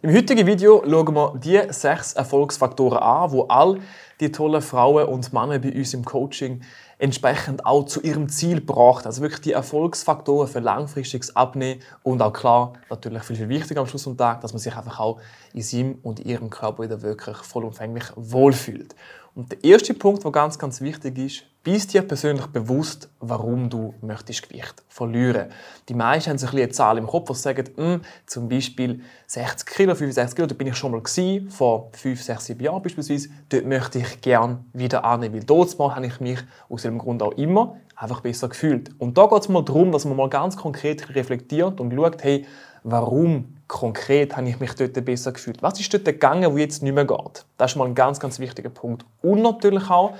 Im heutigen Video schauen wir die sechs Erfolgsfaktoren an, wo all die tollen Frauen und Männer bei uns im Coaching entsprechend auch zu ihrem Ziel gebracht. Also wirklich die Erfolgsfaktoren für langfristiges Abnehmen und auch klar, natürlich viel, viel wichtiger am Schluss des Tages, dass man sich einfach auch in seinem und ihrem Körper wieder wirklich vollumfänglich wohlfühlt. Und der erste Punkt, der ganz, ganz wichtig ist, bist dir persönlich bewusst, warum du möchtest Gewicht verlieren. Die meisten haben so eine Zahl im Kopf, die sagen, hm, zum Beispiel 60 Kilo, 65 Kilo, da bin ich schon mal gewesen, vor 5, 6, 7 Jahren beispielsweise, dort möchte ich gerne wieder annehmen, weil dort mal habe ich mich aus dem Grund auch immer einfach besser gefühlt. Und da geht es mal darum, dass man mal ganz konkret reflektiert und schaut, hey, warum konkret habe ich mich dort besser gefühlt? Was ist dort gegangen, wo jetzt nicht mehr geht? Das ist mal ein ganz, ganz wichtiger Punkt. Und natürlich auch,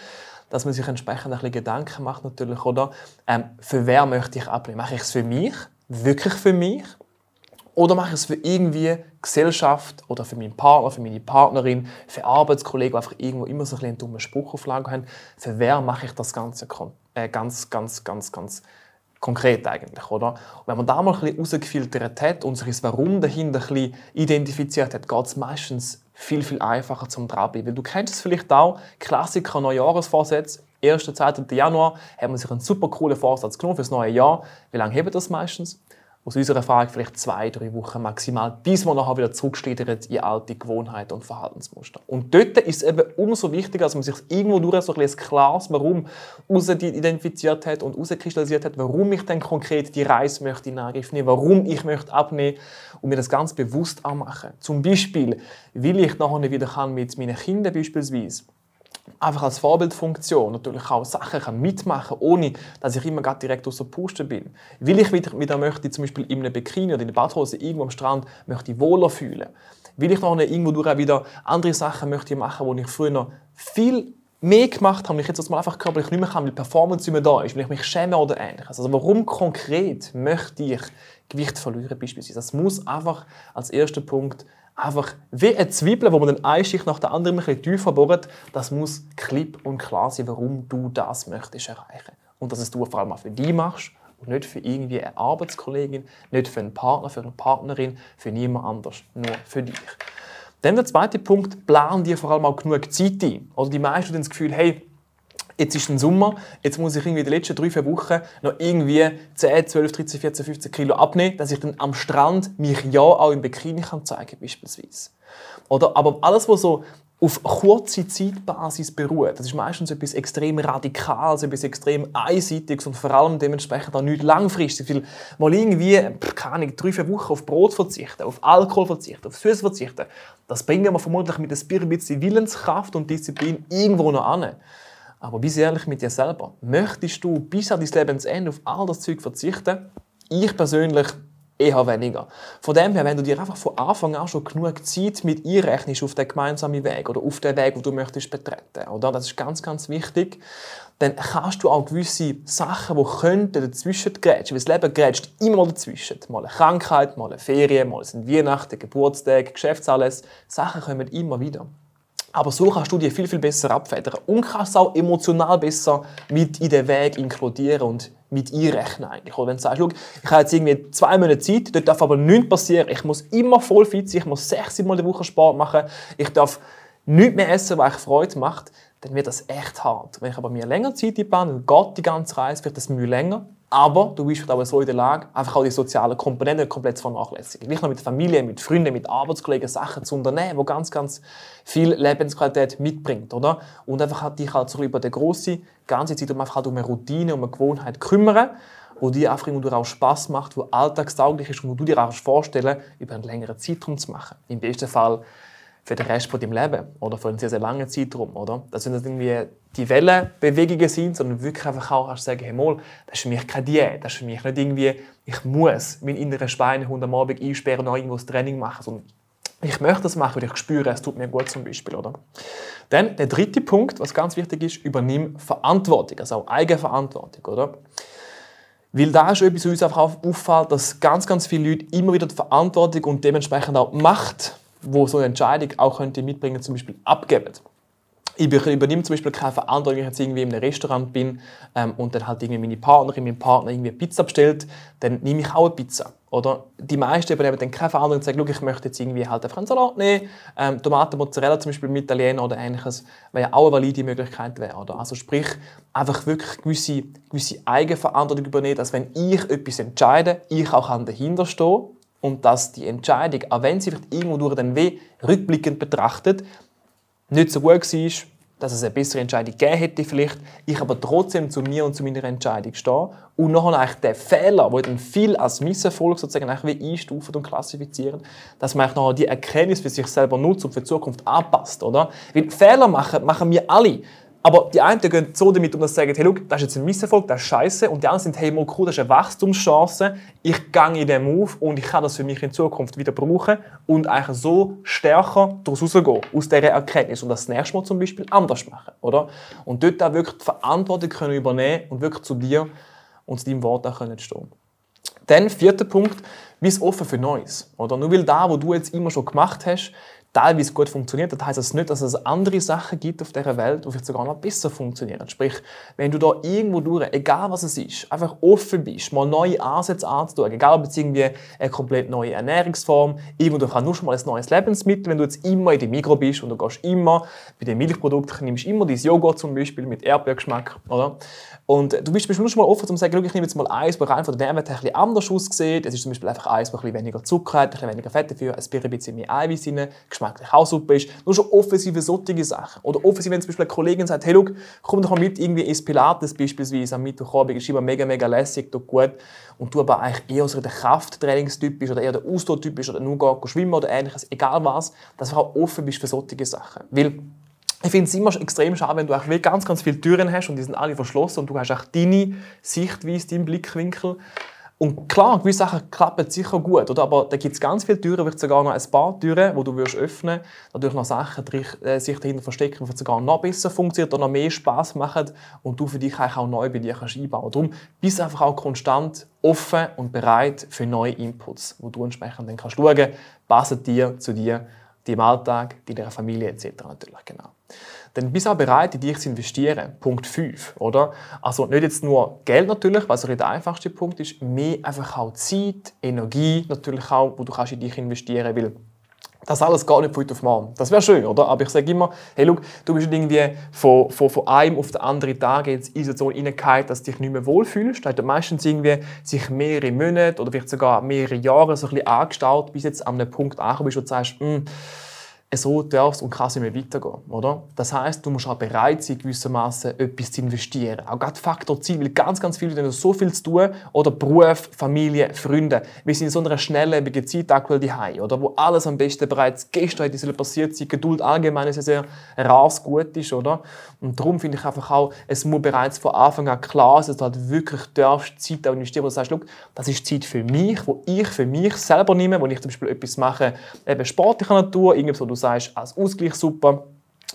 dass man sich entsprechend ein bisschen Gedanken macht, natürlich, oder? Ähm, für wer möchte ich ablehnen? Mache ich es für mich? Wirklich für mich? Oder mache ich es für irgendwie Gesellschaft oder für meinen Partner, für meine Partnerin, für Arbeitskollegen, die einfach irgendwo immer so ein einen dummen Spruch auf Lager haben? Für wer mache ich das Ganze äh, ganz, ganz, ganz, ganz konkret eigentlich, oder? Und wenn man da mal ein bisschen rausgefiltert hat und sich das Warum dahinter ein bisschen identifiziert hat, geht es meistens viel, viel einfacher zum Dranbleiben. Du kennst es vielleicht auch, Klassiker Neujahresvorsätze, 1. 2. Januar hat man sich einen super coolen Vorsatz genommen für das neue Jahr. Wie lange hebt das meistens? Aus unserer Erfahrung vielleicht zwei, drei Wochen maximal, bis man nachher wieder zurückschlittert in alte Gewohnheiten und Verhaltensmuster. Und dort ist es eben umso wichtiger, dass man sich irgendwo durch so ein, klares Warum identifiziert hat und herauskristallisiert hat, warum ich dann konkret die Reise möchte in Angriff nehmen, warum ich möchte abnehmen und mir das ganz bewusst anmachen. Zum Beispiel, will ich nachher wieder kann mit meinen Kindern beispielsweise einfach als Vorbildfunktion natürlich auch Sachen kann mitmachen ohne dass ich immer direkt aus der Puste bin. Will ich wieder, wieder möchte, zum Beispiel in einem Bikini oder in der Badhose irgendwo am Strand möchte wohler fühlen. Will ich noch irgendwo durch wieder andere Sachen möchte machen, wo ich früher noch viel mehr gemacht habe, ich jetzt mal einfach körperlich nicht mehr kann, weil die Performance nicht mehr da ist, weil ich mich schäme oder ähnliches. Also warum konkret möchte ich Gewicht verlieren beispielsweise? Das muss einfach als erster Punkt einfach wie eine Zwiebel, wo man den eine Schicht nach der anderen ein bisschen tiefer bohrt, das muss klipp und klar sein, warum du das möchtest erreichen. Und dass es du vor allem auch für dich machst und nicht für irgendwie eine Arbeitskollegin, nicht für einen Partner, für eine Partnerin, für niemand anders, nur für dich. Dann der zweite Punkt, plan dir vor allem auch genug Zeit ein. Also die meisten haben das Gefühl, hey, jetzt ist ein Sommer, jetzt muss ich irgendwie die letzten drei, vier Wochen noch irgendwie 10, 12, 13, 14, 15 Kilo abnehmen, dass ich dann am Strand mich ja auch im Bikini kann zeigen beispielsweise. Oder, aber alles, was so auf kurze Zeitbasis beruht. Das ist meistens etwas extrem Radikales, etwas extrem Einseitiges und vor allem dementsprechend auch nicht langfristig. Weil mal irgendwie, keine Ahnung, drei, vier Wochen auf Brot verzichten, auf Alkohol verzichten, auf Süß verzichten, das bringen wir vermutlich mit ein bisschen Willenskraft und Disziplin irgendwo noch an. Aber bist ehrlich mit dir selber. Möchtest du bis an dein Lebensende auf all das Zeug verzichten? Ich persönlich eher weniger. Von dem her, wenn du dir einfach von Anfang an schon genug Zeit mit einrechnest auf den gemeinsamen Weg oder auf den Weg, wo du möchtest betreten, oder? Das ist ganz, ganz wichtig. Dann kannst du auch gewisse Sachen, die könnten dazwischen grätschen, weil das Leben grätscht immer dazwischen. Mal eine Krankheit, mal eine Ferien, mal sind Weihnachten, Geburtstag, Geschäftsalles. Sachen kommen immer wieder. Aber so kannst du dir viel, viel besser abfedern und kannst auch emotional besser mit in den Weg inkludieren und mit einrechnen eigentlich. Oder wenn du sagst, ich habe jetzt irgendwie zwei Monate Zeit, dort darf aber nichts passieren. Ich muss immer voll fit sein, ich muss sechs Mal die Woche Sport machen, ich darf nichts mehr essen, was ich Freude macht, dann wird das echt hart. Wenn ich aber mir länger Zeit einplane, dann geht die ganze Reise, wird das Mühe länger, aber du bist auch so in der Lage, einfach auch die sozialen Komponenten komplett zu vernachlässigen. Nicht nur mit Familie, mit Freunden, mit Arbeitskollegen Sachen zu unternehmen, die ganz, ganz viel Lebensqualität mitbringt, oder? Und einfach halt dich halt so über die große ganze Zeit um einfach halt um eine Routine, um eine Gewohnheit kümmern, wo dir einfach irgendwo auch Spaß macht, wo alltagstauglich ist und wo du dir auch vorstellen über einen längeren Zeitraum zu machen. Im besten Fall für den Rest von deinem Leben oder für einen sehr, sehr langen Zeitraum. Oder? Das sind nicht irgendwie die Wellenbewegungen sind, sondern wirklich einfach auch kannst sagen, hey, mal, das ist für mich keine Diät, das ist für mich nicht irgendwie, ich muss meinen inneren Schweinehund am Abend einsperren und irgendwo das Training machen, sondern ich möchte das machen, weil ich spüre, es tut mir gut zum Beispiel. Oder? Dann der dritte Punkt, was ganz wichtig ist, übernimm Verantwortung, also auch Eigenverantwortung. Oder? Weil da ist etwas, was uns einfach auffällt, dass ganz, ganz viele Leute immer wieder die Verantwortung und dementsprechend auch Macht, wo so eine Entscheidung auch könnte mitbringen, zum Beispiel abgeben ich übernehme zum Beispiel keine Verantwortung, wenn ich jetzt irgendwie in einem Restaurant bin ähm, und dann halt irgendwie meine Partnerin, mein Partner irgendwie eine Pizza bestellt, dann nehme ich auch eine Pizza. Oder die meisten übernehmen dann keine Verantwortung und sagen, ich möchte jetzt irgendwie halt einfach einen Salat nehmen, ähm, Tomaten, Mozzarella zum Beispiel mit Italiener oder ähnliches, weil ja auch eine valide Möglichkeit wäre. Oder? Also sprich, einfach wirklich gewisse, gewisse Eigenverantwortung übernehmen, dass wenn ich etwas entscheide, ich auch dahinter stehe und dass die Entscheidung, auch wenn sie vielleicht irgendwo durch den Weh rückblickend betrachtet, nicht so gut war, dass es eine bessere Entscheidung gegeben hätte vielleicht, ich aber trotzdem zu mir und zu meiner Entscheidung stehe und nachher eigentlich den Fehler, den dann viel als Misserfolg sozusagen einstufen und klassifizieren, dass man nachher die Erkenntnis für sich selber nutzt und für die Zukunft anpasst, oder? Weil Fehler machen, machen wir alle. Aber die einen gehen so damit um, dass sie sagen, hey, look, das ist jetzt ein Misserfolg, das ist scheiße. Und die anderen sind, hey, mal cool, das ist eine Wachstumschance. Ich gehe in den Move und ich kann das für mich in Zukunft wieder brauchen und eigentlich so stärker daraus rausgehen, aus dieser Erkenntnis. Und das nächste Mal zum Beispiel anders machen, oder? Und dort auch wirklich die Verantwortung können übernehmen und wirklich zu dir und zu deinem Wort auch können stehen. Dann, vierter Punkt, bist offen für Neues. Oder? Nur weil da, wo du jetzt immer schon gemacht hast, teilweise gut funktioniert, das heißt das nicht, dass es andere Sachen gibt auf dieser Welt, die vielleicht sogar noch besser funktionieren. Sprich, wenn du da irgendwo durch, egal was es ist, einfach offen bist, mal neue Ansätze anzutun, egal ob es irgendwie eine komplett neue Ernährungsform, irgendwo du nur schon mal ein neues Lebensmittel, wenn du jetzt immer in dem Mikro bist und du gehst immer bei den Milchprodukten, nimmst immer dein Joghurt zum Beispiel mit Erdbeergeschmack, oder? Und du bist nur schon mal offen, um zu sagen, ich nehme jetzt mal eins, wo rein von der Nährwert ein bisschen anders aussieht. Es ist zum Beispiel einfach eins, wo ein bisschen weniger Zucker hat, ein bisschen weniger Fett dafür, ein bisschen mehr Eiweiß rein, geschmacklich auch super ist. Nur schon offensive solche Sachen. Oder offensiv, wenn zum Beispiel eine Kollegin sagt, hey, look, komm doch mal mit irgendwie ins Pilates beispielsweise am Mittwochabend, ist immer mega, mega lässig, tut gut. Und du aber eigentlich eher so der Krafttrainingstyp bist oder eher der Ausdauertyp bist oder nur gar schwimmen oder ähnliches, egal was, dass du auch offen bist für solche Sachen. Weil ich finde es immer extrem schade, wenn du auch ganz, ganz viele Türen hast und die sind alle verschlossen und du hast auch deine Sichtweise, deinen Blickwinkel. Und klar, gewisse Sachen klappen sicher gut, oder? aber da gibt es ganz viele Türen, vielleicht sogar noch ein paar Türen, die du wirst öffnen dadurch noch Sachen äh, sich dahinter verstecken, die sogar noch besser funktionieren oder noch mehr Spaß machen und du für dich auch neu bei dir kannst einbauen Darum bist einfach auch konstant offen und bereit für neue Inputs, wo du entsprechend dann kannst schauen, passen dir zu dir, deinem Alltag, deiner Familie etc. natürlich, genau dann bist du auch bereit, in dich zu investieren. Punkt 5, oder? Also nicht jetzt nur Geld natürlich, was der einfachste Punkt ist, mehr einfach auch Zeit, Energie natürlich auch, wo du kannst in dich investieren willst. Das alles gar nicht von heute auf morgen. Das wäre schön, oder? Aber ich sage immer, hey, look, du bist irgendwie von, von, von einem auf den anderen Tag jetzt in so reingefallen, dass du dich nicht mehr wohlfühlst. Da hat meistens irgendwie sich mehrere Monate oder vielleicht sogar mehrere Jahre so ein bisschen angestaut, bis jetzt an einem Punkt angekommen bist, wo du sagst, so darfst und kannst nicht mehr weitergehen. Oder? Das heißt, du musst auch bereit sein, gewissermaßen etwas zu investieren. Auch gerade Faktor Ziel, weil ganz, ganz viele haben so viel zu tun. Oder Beruf, Familie, Freunde. Wir sind in so einer schnelllebigen Zeit aktuell daheim, oder? Wo alles am besten bereits gestern hätte passiert sein. Geduld allgemein ist ein sehr rares Gut ist, oder? Und darum finde ich einfach auch, es muss bereits von Anfang an klar sein, dass du halt wirklich darfst Zeit investieren, wo du sagst, das ist Zeit für mich, wo ich für mich selber nehme, wo ich zum Beispiel etwas mache, eben sportlicher Natur, irgendwas, sagst, als Ausgleich super.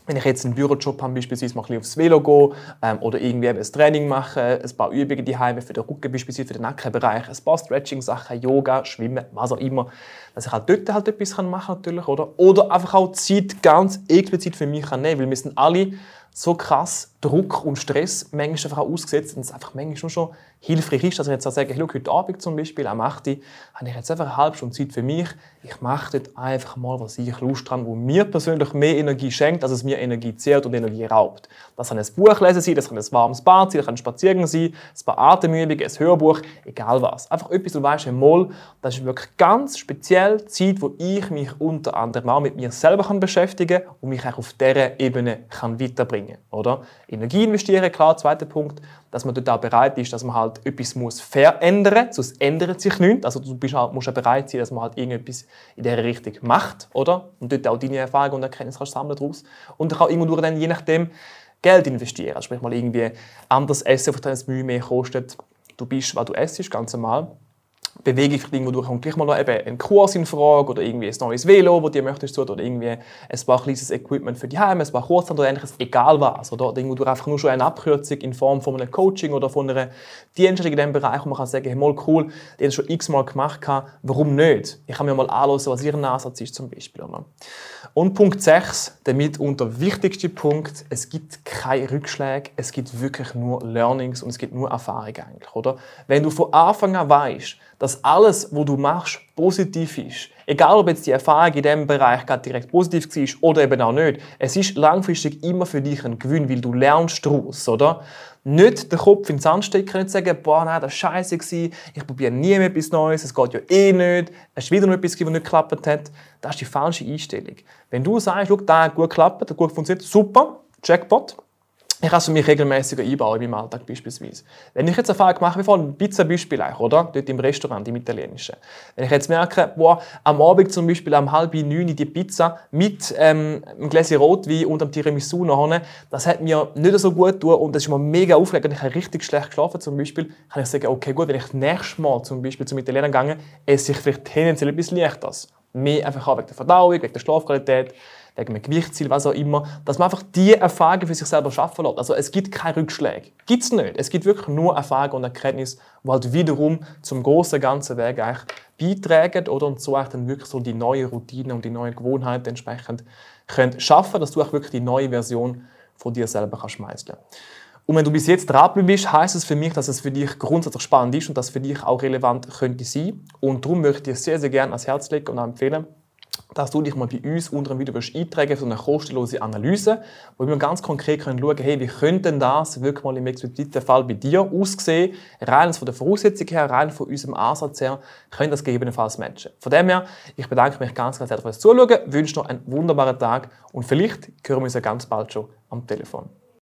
Wenn ich jetzt einen Bürojob habe, beispielsweise mal ein aufs Velo gehen ähm, oder irgendwie ein Training machen, ein paar Übungen die für den Rücken, beispielsweise für den Nackenbereich, ein paar Stretching-Sachen, Yoga, Schwimmen, was auch immer, dass ich halt dort halt etwas machen kann natürlich, oder? Oder einfach auch Zeit ganz explizit für mich nehmen, weil wir sind alle so krass Druck und Stress manchmal einfach auch ausgesetzt und es einfach manchmal schon hilfreich ist, dass ich jetzt sage, hey, heute Abend zum Beispiel, am 8. habe ich jetzt einfach eine halbe Stunde Zeit für mich. Ich mache dort einfach mal, was ich Lust habe, wo mir persönlich mehr Energie schenkt, als es mir Energie zehrt und Energie raubt. Das kann ein Buch lesen sein, das kann ein warmes Bad sein, das kann ein Spaziergang sein, ein paar Atemübungen, ein Hörbuch, egal was. Einfach etwas, du weißt, mal, das ist wirklich ganz speziell Zeit, wo ich mich unter anderem auch mit mir selber kann beschäftigen und mich auch auf dieser Ebene kann weiterbringen kann. Energie investieren, klar, zweiter Punkt, dass man dort auch bereit ist, dass man halt etwas muss verändern muss, sonst ändert sich nichts. Also du bist halt, musst auch bereit sein, dass man halt irgendetwas in dieser Richtung macht, oder? Und dort auch deine Erfahrungen und Erkenntnisse kannst sammeln daraus. Und kann irgendwo dann, je nachdem, Geld investieren. Also sprich mal irgendwie anders essen, auf das Mühe mehr kostet. Du bist, was du essst, ganz normal. Bewegung für dich, wo du gleich mal noch eben einen Kurs in Frage oder irgendwie ein neues Velo, das du möchtest oder irgendwie ein paar kleines Equipment für die Heim, ein paar Kurzhanteln oder ähnliches, egal was. Oder, irgendwo du einfach nur schon eine Abkürzung in Form von einem Coaching oder von einer Dienststellung in diesem Bereich, wo man kann sagen, hey, mal cool, die das schon x-mal gemacht, warum nicht? Ich kann mir mal anschauen, was ihr Ansatz ist zum Beispiel. Oder? Und Punkt 6, der mitunter wichtigste Punkt, es gibt keine Rückschläge, es gibt wirklich nur Learnings und es gibt nur Erfahrung eigentlich, oder? Wenn du von Anfang an weißt, dass alles, was du machst, positiv ist, egal ob jetzt die Erfahrung in diesem Bereich gerade direkt positiv war oder eben auch nicht, es ist langfristig immer für dich ein Gewinn, weil du lernst daraus, oder? Nicht den Kopf in den Sand stecken und sagen, boah, nein, das war scheiße, ich probiere nie mehr etwas Neues, es geht ja eh nicht, es ist wieder noch etwas, was nicht geklappt hat. Das ist die falsche Einstellung. Wenn du sagst, schau, das hat gut geklappt, das hat gut funktioniert, super, Jackpot, ich kann es für mich regelmäßig einbauen in meinem Alltag beispielsweise. Wenn ich jetzt Erfahrung mache, wie vorhin Pizza-Beispiel, oder? Dort im Restaurant, im Italienischen. Wenn ich jetzt merke, boah, am Abend zum Beispiel um halb neun die Pizza mit ähm, einem Gläschen Rotwein und einem Tiramisu noch, das hat mir nicht so gut getan und das ist mir mega aufregend und ich habe richtig schlecht geschlafen zum Beispiel, kann ich sagen, okay, gut, wenn ich das nächste Mal zum Beispiel zum Italiener gehe, esse ich vielleicht tendenziell etwas leichteres. Mehr einfach auch wegen der Verdauung, wegen der Schlafqualität wegen einem Gewichtsziel, was auch immer, dass man einfach die Erfahrungen für sich selber schaffen lässt. Also es gibt keine Rückschläge. Gibt es nicht. Es gibt wirklich nur Erfahrungen und Erkenntnisse, die halt wiederum zum großen ganzen Weg eigentlich beitragen oder und so dann wirklich so die neue Routine und die neuen Gewohnheiten entsprechend können schaffen, dass du auch wirklich die neue Version von dir selber kannst meißeln. Und wenn du bis jetzt dran bist, heißt es für mich, dass es für dich grundsätzlich spannend ist und dass für dich auch relevant könnte sein. Und darum möchte ich dir sehr, sehr gerne ans Herz legen und empfehlen, dass du dich mal bei uns unter dem Video eintragen für eine kostenlose Analyse, wo wir ganz konkret schauen können, hey, wie könnte denn das wirklich mal im expliziten Fall bei dir aussehen, rein von der Voraussetzung her, rein von unserem Ansatz her, können das gegebenenfalls matchen. Von dem her, ich bedanke mich ganz, ganz herzlich fürs Zuschauen, wünsche noch einen wunderbaren Tag und vielleicht hören wir uns ja ganz bald schon am Telefon.